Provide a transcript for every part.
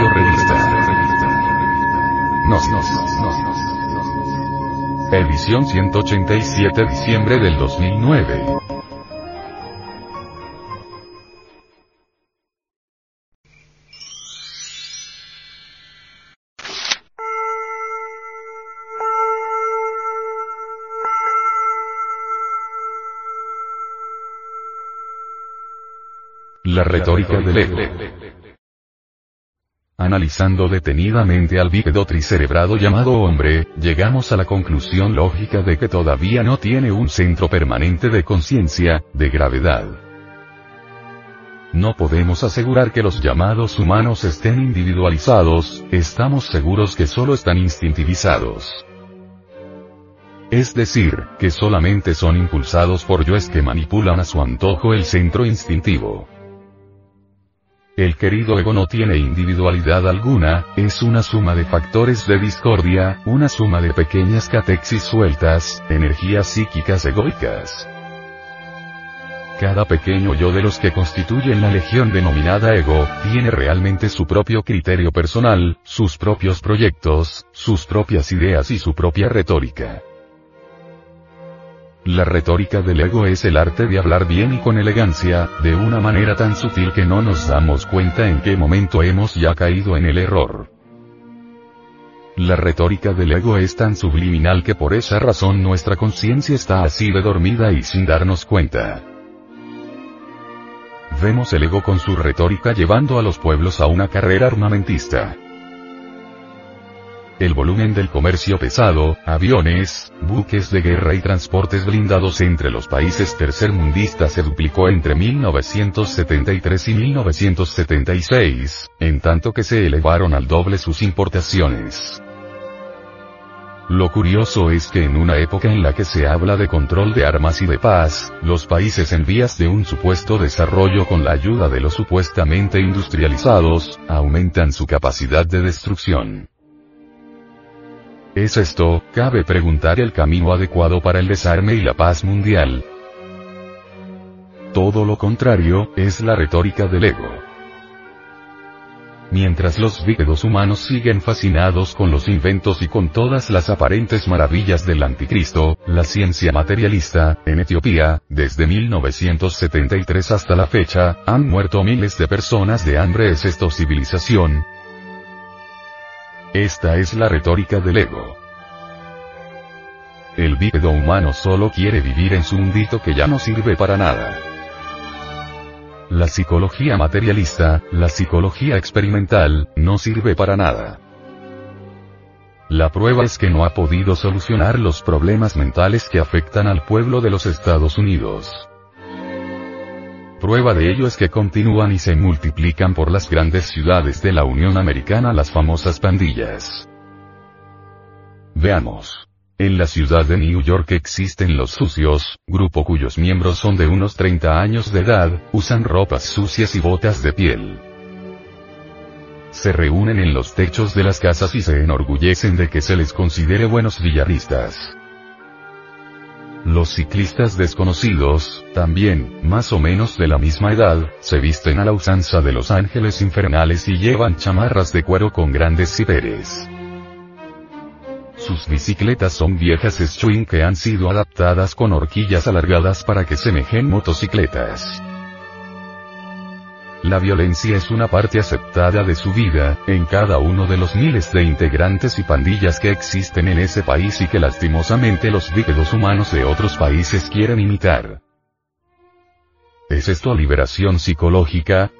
Radio Revista. Nos, nos, nos. Edición 187 diciembre del 2009. La retórica del ego. Analizando detenidamente al bípedo tricerebrado llamado hombre, llegamos a la conclusión lógica de que todavía no tiene un centro permanente de conciencia, de gravedad. No podemos asegurar que los llamados humanos estén individualizados, estamos seguros que solo están instintivizados. Es decir, que solamente son impulsados por yoes que manipulan a su antojo el centro instintivo. El querido ego no tiene individualidad alguna, es una suma de factores de discordia, una suma de pequeñas catexis sueltas, energías psíquicas egoicas. Cada pequeño yo de los que constituyen la legión denominada ego, tiene realmente su propio criterio personal, sus propios proyectos, sus propias ideas y su propia retórica. La retórica del ego es el arte de hablar bien y con elegancia, de una manera tan sutil que no nos damos cuenta en qué momento hemos ya caído en el error. La retórica del ego es tan subliminal que por esa razón nuestra conciencia está así de dormida y sin darnos cuenta. Vemos el ego con su retórica llevando a los pueblos a una carrera armamentista el volumen del comercio pesado, aviones, buques de guerra y transportes blindados entre los países tercermundistas se duplicó entre 1973 y 1976, en tanto que se elevaron al doble sus importaciones. Lo curioso es que en una época en la que se habla de control de armas y de paz, los países en vías de un supuesto desarrollo con la ayuda de los supuestamente industrializados, aumentan su capacidad de destrucción. ¿Es esto, cabe preguntar, el camino adecuado para el desarme y la paz mundial? Todo lo contrario, es la retórica del ego. Mientras los bípedos humanos siguen fascinados con los inventos y con todas las aparentes maravillas del anticristo, la ciencia materialista, en Etiopía, desde 1973 hasta la fecha, han muerto miles de personas de hambre. ¿Es esto civilización? Esta es la retórica del ego. El bípedo humano solo quiere vivir en su mundito que ya no sirve para nada. La psicología materialista, la psicología experimental, no sirve para nada. La prueba es que no ha podido solucionar los problemas mentales que afectan al pueblo de los Estados Unidos. Prueba de ello es que continúan y se multiplican por las grandes ciudades de la Unión Americana las famosas pandillas. Veamos. En la ciudad de New York existen los sucios, grupo cuyos miembros son de unos 30 años de edad, usan ropas sucias y botas de piel. Se reúnen en los techos de las casas y se enorgullecen de que se les considere buenos villaristas. Los ciclistas desconocidos, también, más o menos de la misma edad, se visten a la usanza de los ángeles infernales y llevan chamarras de cuero con grandes ciperes. Sus bicicletas son viejas Schwinn que han sido adaptadas con horquillas alargadas para que semejen motocicletas. La violencia es una parte aceptada de su vida, en cada uno de los miles de integrantes y pandillas que existen en ese país y que lastimosamente los bípedos humanos de otros países quieren imitar. ¿Es esto liberación psicológica?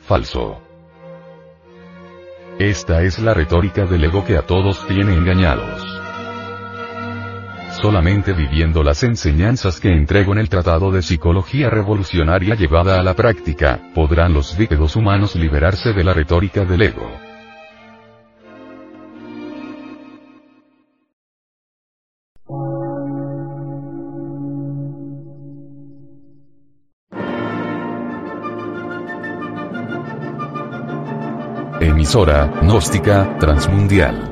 Falso. Esta es la retórica del ego que a todos tiene engañados. Solamente viviendo las enseñanzas que entrego en el Tratado de Psicología Revolucionaria llevada a la práctica, podrán los bípedos humanos liberarse de la retórica del ego. Emisora, gnóstica, transmundial